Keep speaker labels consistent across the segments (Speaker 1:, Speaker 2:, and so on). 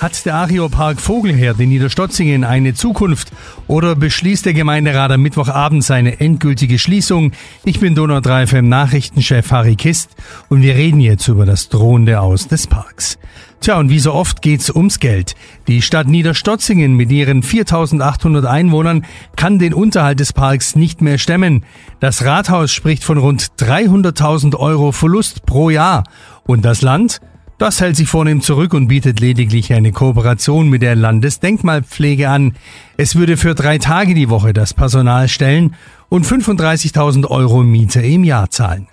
Speaker 1: Hat der Archeopark Vogelherd in Niederstotzingen eine Zukunft oder beschließt der Gemeinderat am Mittwochabend seine endgültige Schließung? Ich bin Donau 3 FM Nachrichtenchef Harry Kist und wir reden jetzt über das drohende Aus des Parks. Tja, und wie so oft geht's ums Geld. Die Stadt Niederstotzingen mit ihren 4800 Einwohnern kann den Unterhalt des Parks nicht mehr stemmen. Das Rathaus spricht von rund 300.000 Euro Verlust pro Jahr. Und das Land? Das hält sich vornehm zurück und bietet lediglich eine Kooperation mit der Landesdenkmalpflege an. Es würde für drei Tage die Woche das Personal stellen und 35.000 Euro Miete im Jahr zahlen.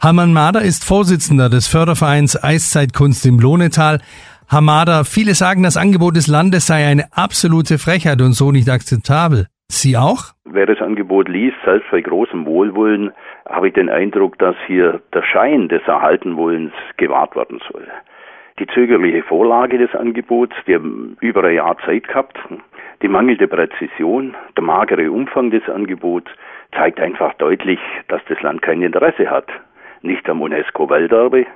Speaker 1: Hamann Mader ist Vorsitzender des Fördervereins Eiszeitkunst im Lohnetal. Hamada, viele sagen, das Angebot des Landes sei eine absolute Frechheit und so nicht akzeptabel. Sie auch?
Speaker 2: Wer das Angebot liest, selbst bei großem Wohlwollen, habe ich den Eindruck, dass hier der Schein des Erhaltenwollens gewahrt werden soll. Die zögerliche Vorlage des Angebots, wir haben über ein Jahr Zeit gehabt, die mangelnde Präzision, der magere Umfang des Angebots zeigt einfach deutlich, dass das Land kein Interesse hat. Nicht am UNESCO-Welterbe,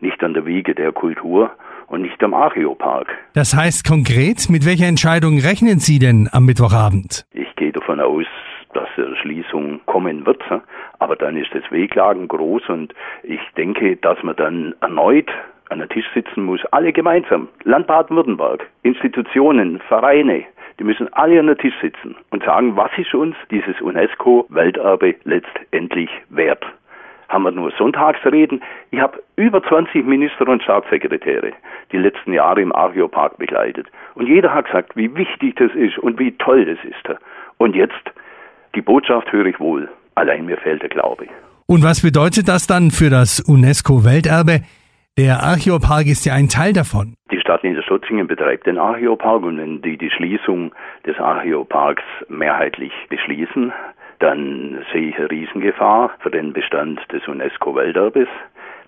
Speaker 2: nicht an der Wiege der Kultur und nicht am Archeopark.
Speaker 1: Das heißt konkret, mit welcher Entscheidung rechnen Sie denn am Mittwochabend?
Speaker 2: Ich davon aus, dass eine Schließung kommen wird. Aber dann ist das Wehklagen groß und ich denke, dass man dann erneut an den Tisch sitzen muss, alle gemeinsam, Land Baden-Württemberg, Institutionen, Vereine, die müssen alle an den Tisch sitzen und sagen, was ist uns dieses UNESCO-Welterbe letztendlich wert? Haben wir nur Sonntagsreden? Ich habe über 20 Minister und Staatssekretäre die letzten Jahre im Archeopark begleitet. Und jeder hat gesagt, wie wichtig das ist und wie toll das ist. Und jetzt die Botschaft höre ich wohl, allein mir fehlt der Glaube.
Speaker 1: Und was bedeutet das dann für das UNESCO-Welterbe? Der Archeopark ist ja ein Teil davon.
Speaker 2: Die Stadt Niederstotzingen betreibt den Archeopark und wenn die die Schließung des Archeoparks mehrheitlich beschließen, dann sehe ich eine Riesengefahr für den Bestand des UNESCO-Welterbes.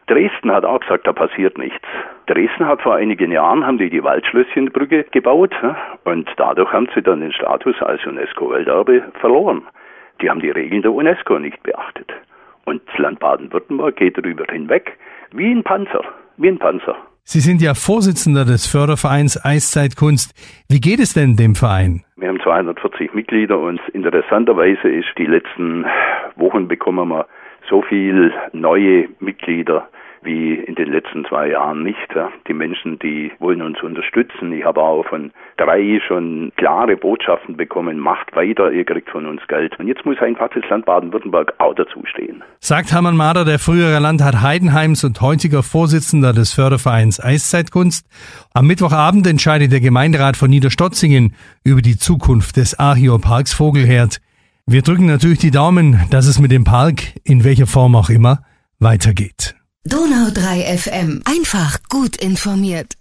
Speaker 2: Dresden hat auch gesagt, da passiert nichts. Dresden hat vor einigen Jahren haben die die Waldschlösschenbrücke gebaut und dadurch haben sie dann den Status als UNESCO-Welterbe verloren. Die haben die Regeln der UNESCO nicht beachtet. Und das Land Baden-Württemberg geht darüber hinweg wie ein Panzer, wie ein Panzer.
Speaker 1: Sie sind ja Vorsitzender des Fördervereins Eiszeitkunst. Wie geht es denn dem Verein?
Speaker 2: Wir haben 240 Mitglieder und interessanterweise ist die letzten Wochen bekommen wir so viel neue Mitglieder wie in den letzten zwei Jahren nicht. Die Menschen, die wollen uns unterstützen. Ich habe auch von drei schon klare Botschaften bekommen, macht weiter, ihr kriegt von uns Geld. Und jetzt muss einfach das Land Baden-Württemberg auch dazustehen.
Speaker 1: Sagt Hermann Mader, der frühere Landrat Heidenheims und heutiger Vorsitzender des Fördervereins Eiszeitkunst. Am Mittwochabend entscheidet der Gemeinderat von Niederstotzingen über die Zukunft des Archeoparks Vogelherd. Wir drücken natürlich die Daumen, dass es mit dem Park, in welcher Form auch immer, weitergeht.
Speaker 3: Donau 3 FM. Einfach gut informiert.